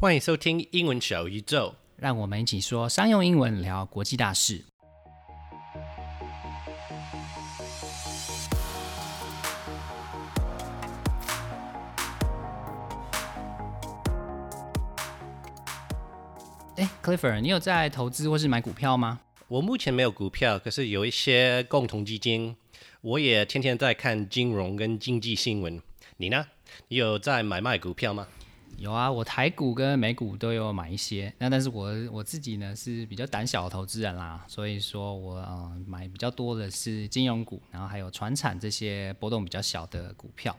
欢迎收听英文小宇宙，让我们一起说商用英文，聊国际大事。哎，Clifford，你有在投资或是买股票吗？我目前没有股票，可是有一些共同基金。我也天天在看金融跟经济新闻。你呢？你有在买卖股票吗？有啊，我台股跟美股都有买一些，那但是我我自己呢是比较胆小的投资人啦，所以说我嗯买比较多的是金融股，然后还有船产这些波动比较小的股票。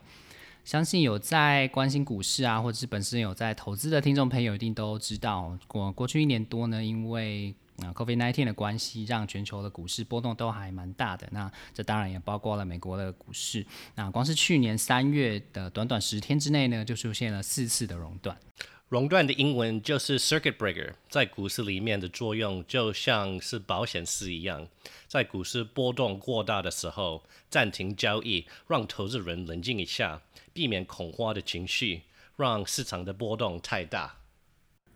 相信有在关心股市啊，或者是本身有在投资的听众朋友一定都知道，我过去一年多呢，因为那，COVID-19 的关系，让全球的股市波动都还蛮大的。那这当然也包括了美国的股市。那光是去年三月的短短十天之内呢，就出现了四次的熔断。熔断的英文就是 circuit breaker，在股市里面的作用就像是保险丝一样，在股市波动过大的时候暂停交易，让投资人冷静一下，避免恐慌的情绪，让市场的波动太大。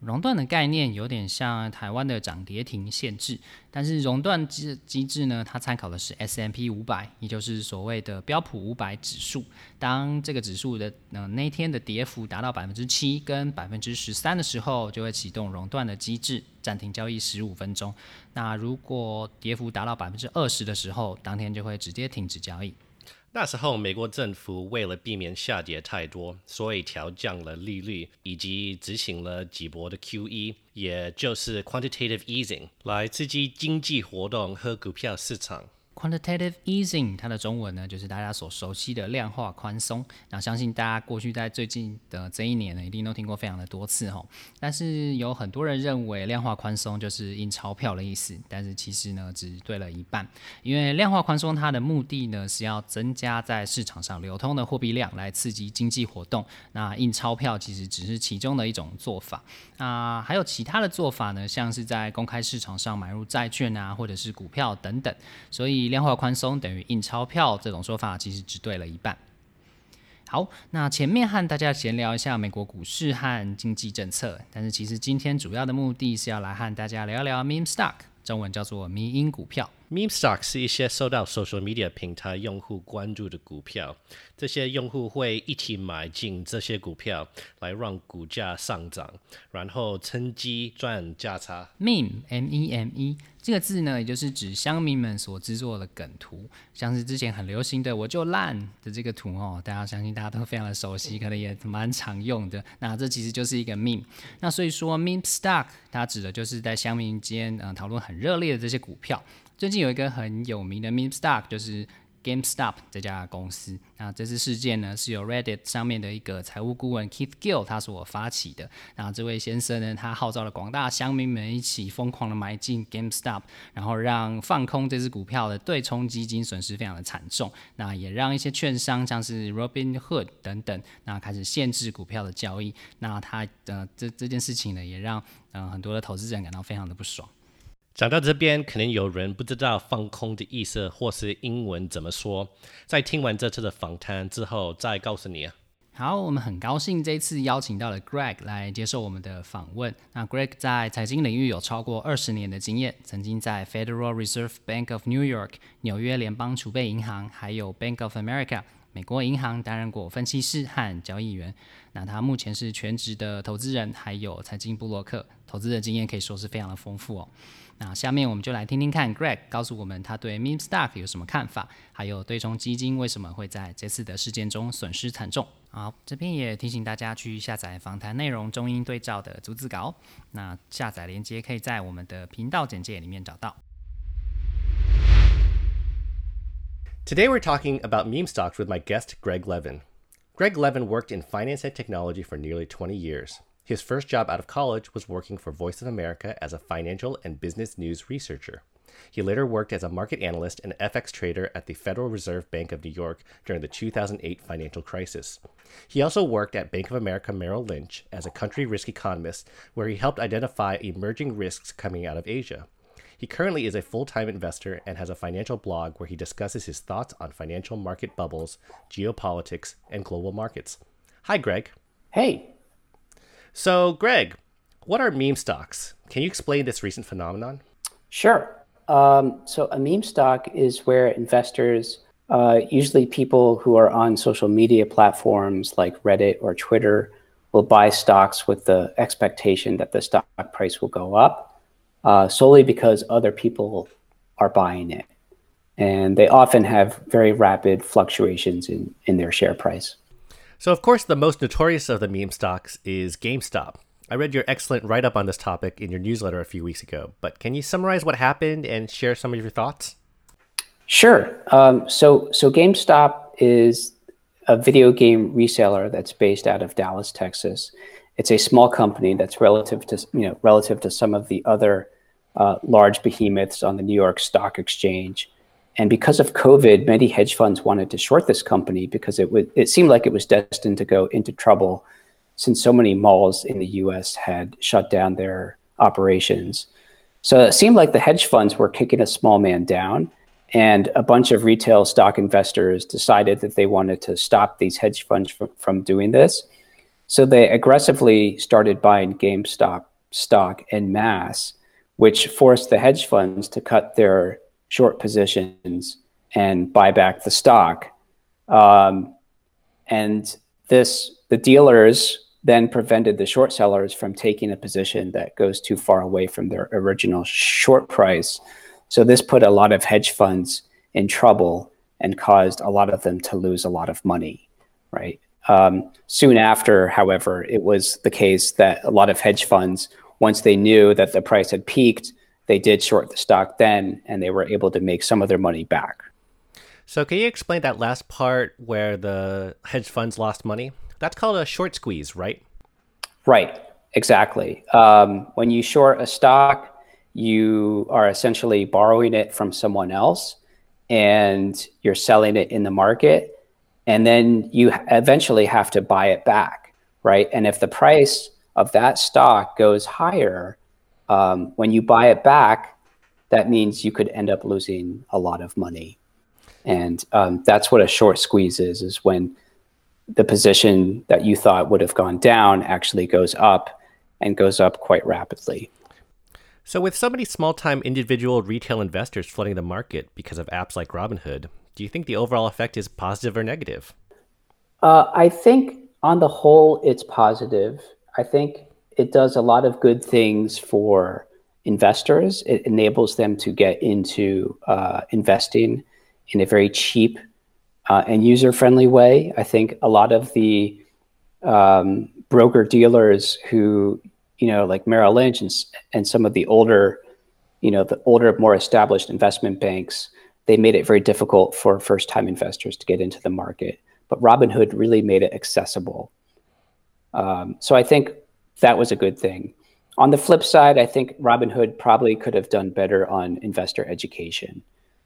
熔断的概念有点像台湾的涨跌停限制，但是熔断机机制呢，它参考的是 S M P 五百，也就是所谓的标普五百指数。当这个指数的呃那天的跌幅达到百分之七跟百分之十三的时候，就会启动熔断的机制，暂停交易十五分钟。那如果跌幅达到百分之二十的时候，当天就会直接停止交易。那时候，美国政府为了避免下跌太多，所以调降了利率，以及执行了几波的 QE，也就是 quantitative easing，来刺激经济活动和股票市场。Quantitative easing，它的中文呢，就是大家所熟悉的量化宽松。那相信大家过去在最近的这一年呢，一定都听过非常的多次哈。但是有很多人认为量化宽松就是印钞票的意思，但是其实呢，只对了一半。因为量化宽松它的目的呢，是要增加在市场上流通的货币量，来刺激经济活动。那印钞票其实只是其中的一种做法。那还有其他的做法呢，像是在公开市场上买入债券啊，或者是股票等等。所以量化宽松等于印钞票这种说法，其实只对了一半。好，那前面和大家闲聊一下美国股市和经济政策，但是其实今天主要的目的是要来和大家聊聊 meme stock，中文叫做迷因股票。Meme stock 是一些受到 social media 平台用户关注的股票，这些用户会一起买进这些股票，来让股价上涨，然后趁机赚价差。Meme，M-E-M-E，这个字呢，也就是指乡民们所制作的梗图，像是之前很流行的“我就烂”的这个图哦，大家相信大家都非常的熟悉，可能也蛮常用的。那这其实就是一个 meme。那所以说 meme stock 它指的就是在乡民间嗯讨论很热烈的这些股票。最近有一个很有名的 meme stock，就是 GameStop 这家公司。那这次事件呢，是由 Reddit 上面的一个财务顾问 Keith Gill 他所发起的。那这位先生呢，他号召了广大乡民们一起疯狂的买进 GameStop，然后让放空这支股票的对冲基金损失非常的惨重。那也让一些券商像是 Robinhood 等等，那开始限制股票的交易。那他呃这这件事情呢，也让嗯、呃、很多的投资人感到非常的不爽。讲到这边，可能有人不知道放空的意思，或是英文怎么说。在听完这次的访谈之后，再告诉你啊。好，我们很高兴这次邀请到了 Greg 来接受我们的访问。那 Greg 在财经领域有超过二十年的经验，曾经在 Federal Reserve Bank of New York 纽约联邦储备银行，还有 Bank of America 美国银行担任过分析师和交易员。那他目前是全职的投资人，还有财经部落客，投资的经验可以说是非常的丰富哦。那下面我们就来听听看，Greg 告诉我们他对 meme stock 有什么看法，还有对冲基金为什么会在这次的事件中损失惨重。好，这边也提醒大家去下载访谈内容中英对照的逐字稿，那下载链接可以在我们的频道简介里面找到。Today we're talking about meme stocks with my guest Greg Levin. Greg Levin worked in finance and technology for nearly 20 years. His first job out of college was working for Voice of America as a financial and business news researcher. He later worked as a market analyst and FX trader at the Federal Reserve Bank of New York during the 2008 financial crisis. He also worked at Bank of America Merrill Lynch as a country risk economist, where he helped identify emerging risks coming out of Asia. He currently is a full time investor and has a financial blog where he discusses his thoughts on financial market bubbles, geopolitics, and global markets. Hi, Greg. Hey. So, Greg, what are meme stocks? Can you explain this recent phenomenon? Sure. Um, so, a meme stock is where investors, uh, usually people who are on social media platforms like Reddit or Twitter, will buy stocks with the expectation that the stock price will go up uh, solely because other people are buying it. And they often have very rapid fluctuations in, in their share price. So, of course, the most notorious of the meme stocks is GameStop. I read your excellent write up on this topic in your newsletter a few weeks ago, but can you summarize what happened and share some of your thoughts? Sure. Um, so, so GameStop is a video game reseller that's based out of Dallas, Texas. It's a small company that's relative to you know relative to some of the other uh, large behemoths on the New York Stock Exchange. And because of COVID, many hedge funds wanted to short this company because it would it seemed like it was destined to go into trouble since so many malls in the US had shut down their operations. So it seemed like the hedge funds were kicking a small man down. And a bunch of retail stock investors decided that they wanted to stop these hedge funds from, from doing this. So they aggressively started buying GameStop stock en masse, which forced the hedge funds to cut their short positions and buy back the stock. Um, and this, the dealers then prevented the short sellers from taking a position that goes too far away from their original short price. So this put a lot of hedge funds in trouble and caused a lot of them to lose a lot of money, right? Um, soon after, however, it was the case that a lot of hedge funds, once they knew that the price had peaked, they did short the stock then, and they were able to make some of their money back. So, can you explain that last part where the hedge funds lost money? That's called a short squeeze, right? Right, exactly. Um, when you short a stock, you are essentially borrowing it from someone else and you're selling it in the market. And then you eventually have to buy it back, right? And if the price of that stock goes higher, um, when you buy it back, that means you could end up losing a lot of money. And um, that's what a short squeeze is, is when the position that you thought would have gone down actually goes up and goes up quite rapidly. So, with so many small time individual retail investors flooding the market because of apps like Robinhood, do you think the overall effect is positive or negative? Uh, I think on the whole, it's positive. I think it does a lot of good things for investors. It enables them to get into uh, investing in a very cheap uh, and user friendly way. I think a lot of the um, broker dealers who, you know, like Merrill Lynch and, and some of the older, you know, the older, more established investment banks, they made it very difficult for first time investors to get into the market. But Robinhood really made it accessible. Um, so I think that was a good thing. On the flip side, I think Robinhood probably could have done better on investor education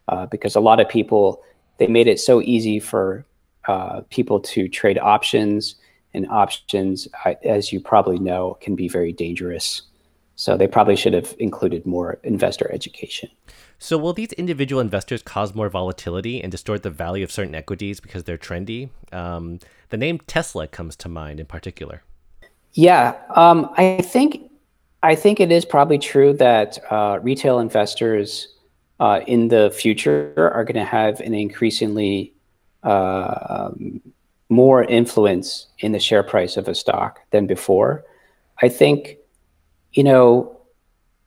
uh, because a lot of people they made it so easy for uh, people to trade options, and options, as you probably know, can be very dangerous. So they probably should have included more investor education. So will these individual investors cause more volatility and distort the value of certain equities because they're trendy? Um, the name Tesla comes to mind in particular. Yeah, um, I think I think it is probably true that uh, retail investors uh, in the future are going to have an increasingly uh, um, more influence in the share price of a stock than before. I think, you know,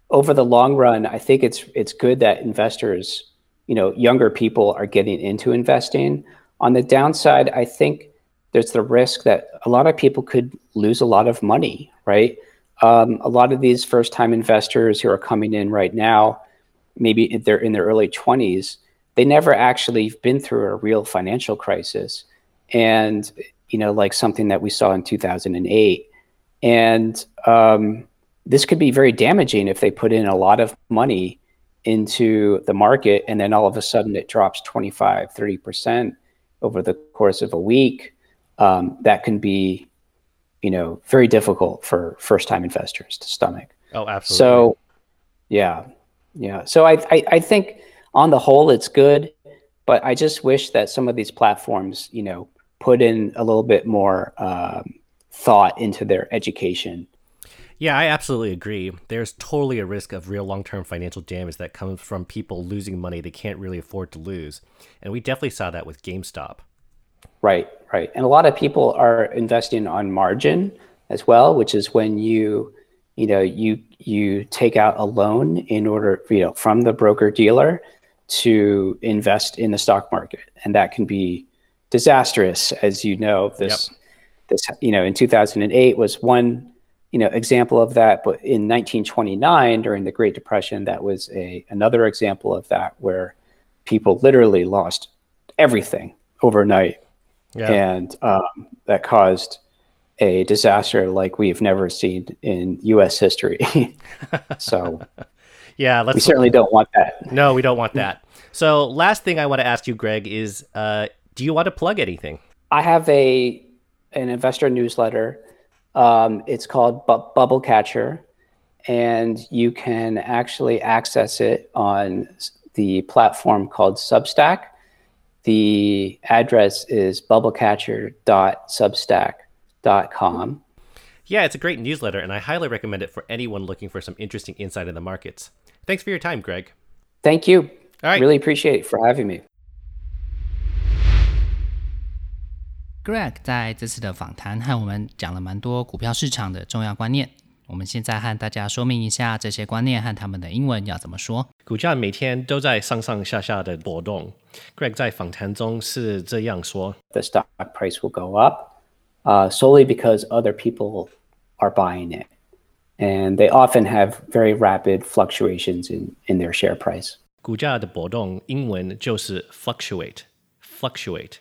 over the long run, I think it's it's good that investors, you know, younger people are getting into investing. On the downside, I think there's the risk that a lot of people could lose a lot of money, right? Um, a lot of these first time investors who are coming in right now, maybe they're in their early 20s, they never actually been through a real financial crisis. And, you know, like something that we saw in 2008. And um, this could be very damaging if they put in a lot of money into the market and then all of a sudden it drops 25, 30% over the course of a week. Um, that can be, you know, very difficult for first time investors to stomach. Oh, absolutely. So, yeah. Yeah. So I, I, I think on the whole, it's good, but I just wish that some of these platforms, you know, put in a little bit more um, thought into their education Yeah, I absolutely agree. There's totally a risk of real long term financial damage that comes from people losing money they can't really afford to lose. And we definitely saw that with GameStop. Right, right. And a lot of people are investing on margin as well, which is when you, you know, you you take out a loan in order, you know, from the broker dealer to invest in the stock market. And that can be disastrous, as you know. This yep. this you know, in 2008 was one you know example of that but in 1929 during the great depression that was a another example of that where people literally lost everything overnight yeah. and um, that caused a disaster like we've never seen in us history. So yeah let's we certainly don't want that. No we don't want that. So last thing i want to ask you greg is uh, do you want to plug anything? I have a an investor newsletter. Um, it's called Bu- Bubble Catcher, and you can actually access it on the platform called Substack. The address is bubblecatcher.substack.com. Yeah, it's a great newsletter, and I highly recommend it for anyone looking for some interesting insight in the markets. Thanks for your time, Greg. Thank you. All right. Really appreciate it for having me. Greg 在这次的访谈和我们讲了蛮多股票市场的重要观念。 我们现在和大家说明一下这些观念和他们的英文要怎么说。股价每天都在上上下下的波动。Greg 在访谈中是这样说：“The stock price will go up, uh, solely because other people are buying it, and they often have very rapid fluctuations in in their share price.” 股价的波动英文就是 fluctuate，fluctuate。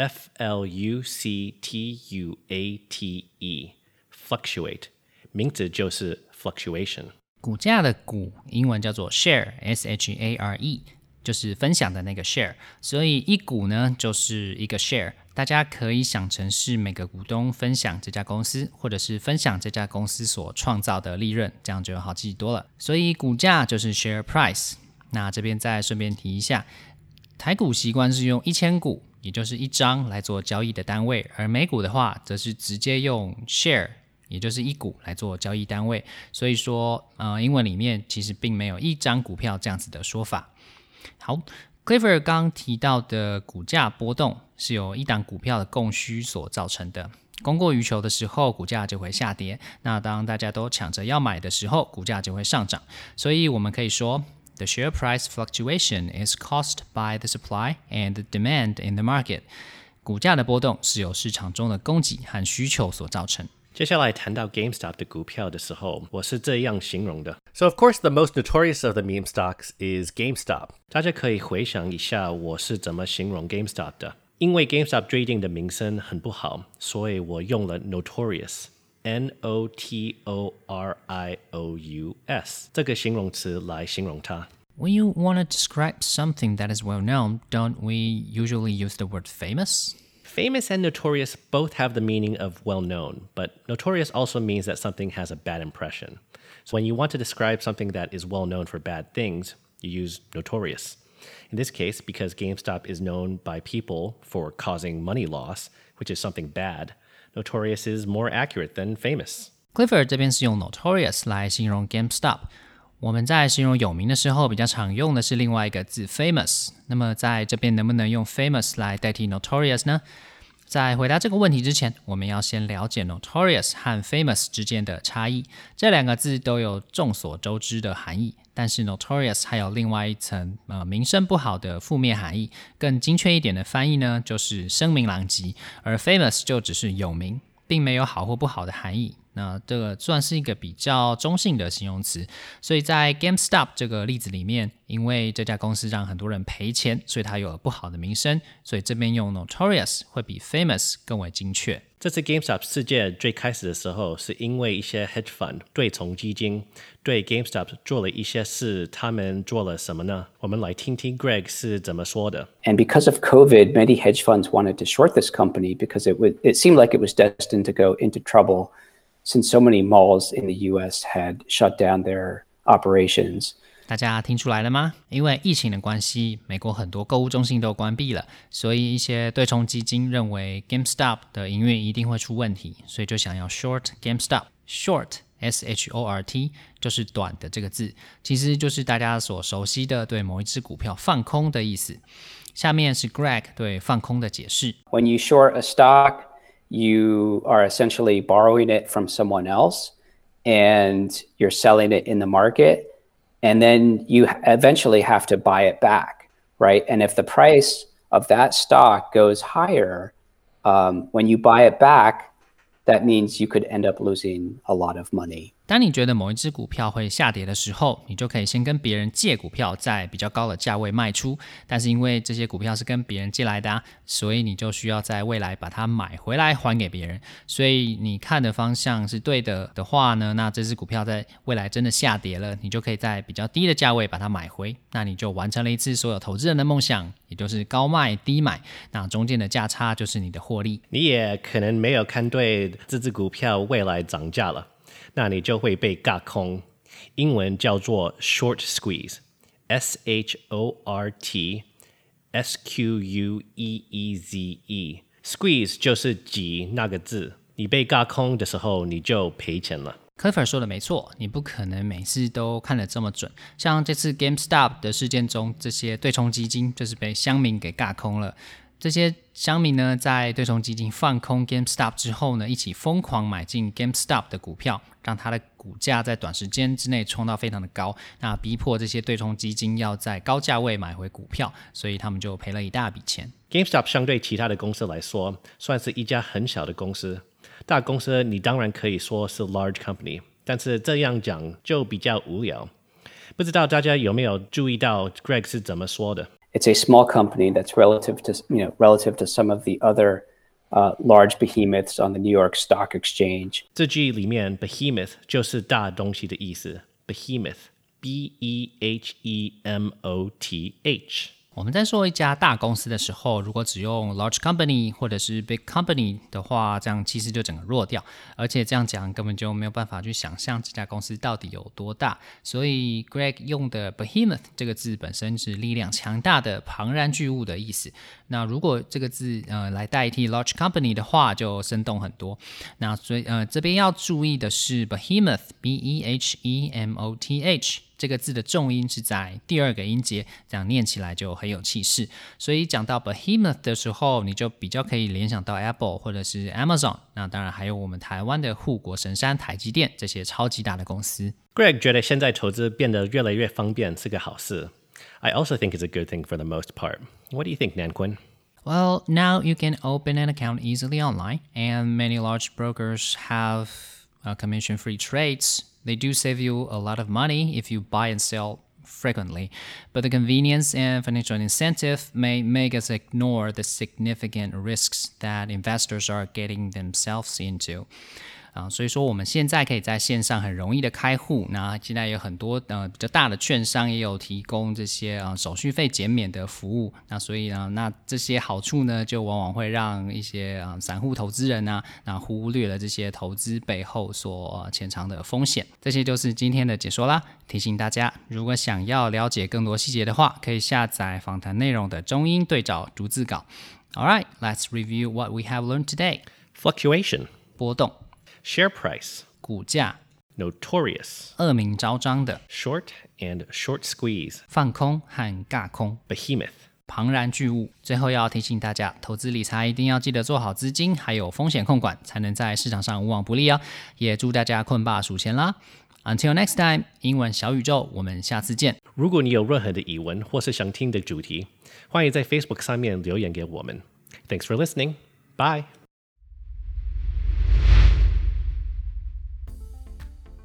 F L U C T U A T E，fluctuate，名字就是 fluctuation。股价的股英文叫做 share，S H A R E，就是分享的那个 share。所以一股呢就是一个 share，大家可以想成是每个股东分享这家公司，或者是分享这家公司所创造的利润，这样就好记多了。所以股价就是 share price。那这边再顺便提一下，台股习惯是用一千股。也就是一张来做交易的单位，而美股的话，则是直接用 share，也就是一股来做交易单位。所以说，呃，英文里面其实并没有一张股票这样子的说法。好，Clifford 刚提到的股价波动是由一档股票的供需所造成的，供过于求的时候，股价就会下跌；那当大家都抢着要买的时候，股价就会上涨。所以我们可以说。The share price fluctuation is caused by the supply and demand in the market. 股价的波动是由市场中的供给和需求所造成。接下来谈到 GameStop 的股票的时候，我是这样形容的。So of course, the most notorious of the meme stocks is GameStop. 大家可以回想一下我是怎么形容 GameStop 的。因为 GameStop 最近的名声很不好，所以我用了 notorious。N O T O R I O U S 这个形容词来形容它。When you want to describe something that is well known, don't we usually use the word famous? Famous and notorious both have the meaning of well known, but notorious also means that something has a bad impression. So when you want to describe something that is well known for bad things, you use notorious. In this case, because GameStop is known by people for causing money loss, which is something bad, notorious is more accurate than famous. Clifford 这边是用 notorious 来形容 GameStop。 我们在形容有名的时候，比较常用的是另外一个字 famous。那么在这边能不能用 famous 来代替 notorious 呢？在回答这个问题之前，我们要先了解 notorious 和 famous 之间的差异。这两个字都有众所周知的含义，但是 notorious 还有另外一层呃名声不好的负面含义。更精确一点的翻译呢，就是声名狼藉，而 famous 就只是有名，并没有好或不好的含义。那这个算是一个比较中性的形容词，所以在 GameStop 这个例子里面，因为这家公司让很多人赔钱，所以它有了不好的名声，所以这边用 notorious 会比 famous 更为精确。这次 GameStop 事件最开始的时候，是因为一些 hedge fund 对冲基金对 GameStop 做了一些事，他们做了什么呢？我们来听听 Greg 是怎么说的。And because of COVID, many hedge funds wanted to short this company because it would it seemed like it was destined to go into trouble. since so many malls in the U.S. had shut down their operations. 大家听出来了吗？因为疫情的关系，美国很多购物中心都关闭了，所以一些对冲基金认为 GameStop 的营运一定会出问题，所以就想要 short GameStop。Short S H O R T 就是短的这个字，其实就是大家所熟悉的对某一只股票放空的意思。下面是 Greg 对放空的解释。When you short a stock, you are essentially borrowing it from someone else, and you're selling it in the market, and then you eventually have to buy it back, right? And if the price of that stock goes higher, um, when you buy it back, that means you could end up losing a lot of money. 当你觉得某一只股票会下跌的时候，你就可以先跟别人借股票，在比较高的价位卖出。但是因为这些股票是跟别人借来的啊，所以你就需要在未来把它买回来还给别人。所以你看的方向是对的的话呢，那这只股票在未来真的下跌了，你就可以在比较低的价位把它买回。那你就完成了一次所有投资人的梦想，也就是高卖低买。那中间的价差就是你的获利。你也可能没有看对这只股票未来涨价了。那你就会被轧空，英文叫做 short squeeze，S H O R T S Q U E E Z E，squeeze 就是挤那个字，你被轧空的时候你就赔钱了。Clifford 说的没错，你不可能每次都看得这么准。像这次 GameStop 的事件中，这些对冲基金就是被乡民给轧空了。这些乡民呢，在对冲基金放空 GameStop 之后呢，一起疯狂买进 GameStop 的股票，让它的股价在短时间之内冲到非常的高，那逼迫这些对冲基金要在高价位买回股票，所以他们就赔了一大笔钱。GameStop 相对其他的公司来说，算是一家很小的公司。大公司你当然可以说是 large company，但是这样讲就比较无聊。不知道大家有没有注意到 Greg 是怎么说的 ？it's a small company that's relative to you know relative to some of the other uh, large behemoths on the New York Stock Exchange. 这句里面 behemoth 就是大东西的意思，behemoth，b e h e m o t h。 我们在说一家大公司的时候，如果只用 large company 或者是 big company 的话，这样其实就整个弱掉，而且这样讲根本就没有办法去想象这家公司到底有多大。所以 Greg 用的 behemoth 这个字本身是力量强大的庞然巨物的意思。那如果这个字呃来代替 large company 的话，就生动很多。那所以呃这边要注意的是 behemoth b e h e m o t h。这个字的重音是在第二个音节，这样念起来就很有气势。所以讲到 Behemoth 的时候，你就比较可以联想到 Apple 或者是 Amazon。那当然还有我们台湾的护国神山台积电这些超级大的公司。Greg 觉得现在投资变得越来越方便是个好事。I also think it's a good thing for the most part. What do you think, Nan Well, now you can open an account easily online, and many large brokers have uh, commission-free trades. They do save you a lot of money if you buy and sell frequently, but the convenience and financial incentive may make us ignore the significant risks that investors are getting themselves into. 啊，所以说我们现在可以在线上很容易的开户，那现在有很多呃比较大的券商也有提供这些啊、呃、手续费减免的服务，那所以呢，那这些好处呢，就往往会让一些啊、呃、散户投资人呢，那忽略了这些投资背后所潜藏的风险。这些就是今天的解说啦，提醒大家，如果想要了解更多细节的话，可以下载访谈内容的中英对照逐字稿。All right, let's review what we have learned today. Fluctuation 波动。Share price 股价，notorious 恶名昭彰的，short and short squeeze 放空和尬空，behemoth 庞然巨物。最后要提醒大家，投资理财一定要记得做好资金还有风险控管，才能在市场上无往不利哦。也祝大家困霸数钱啦！Until next time，英文小宇宙，我们下次见。如果你有任何的疑问或是想听的主题，欢迎在 Facebook 上面留言给我们。Thanks for listening. Bye.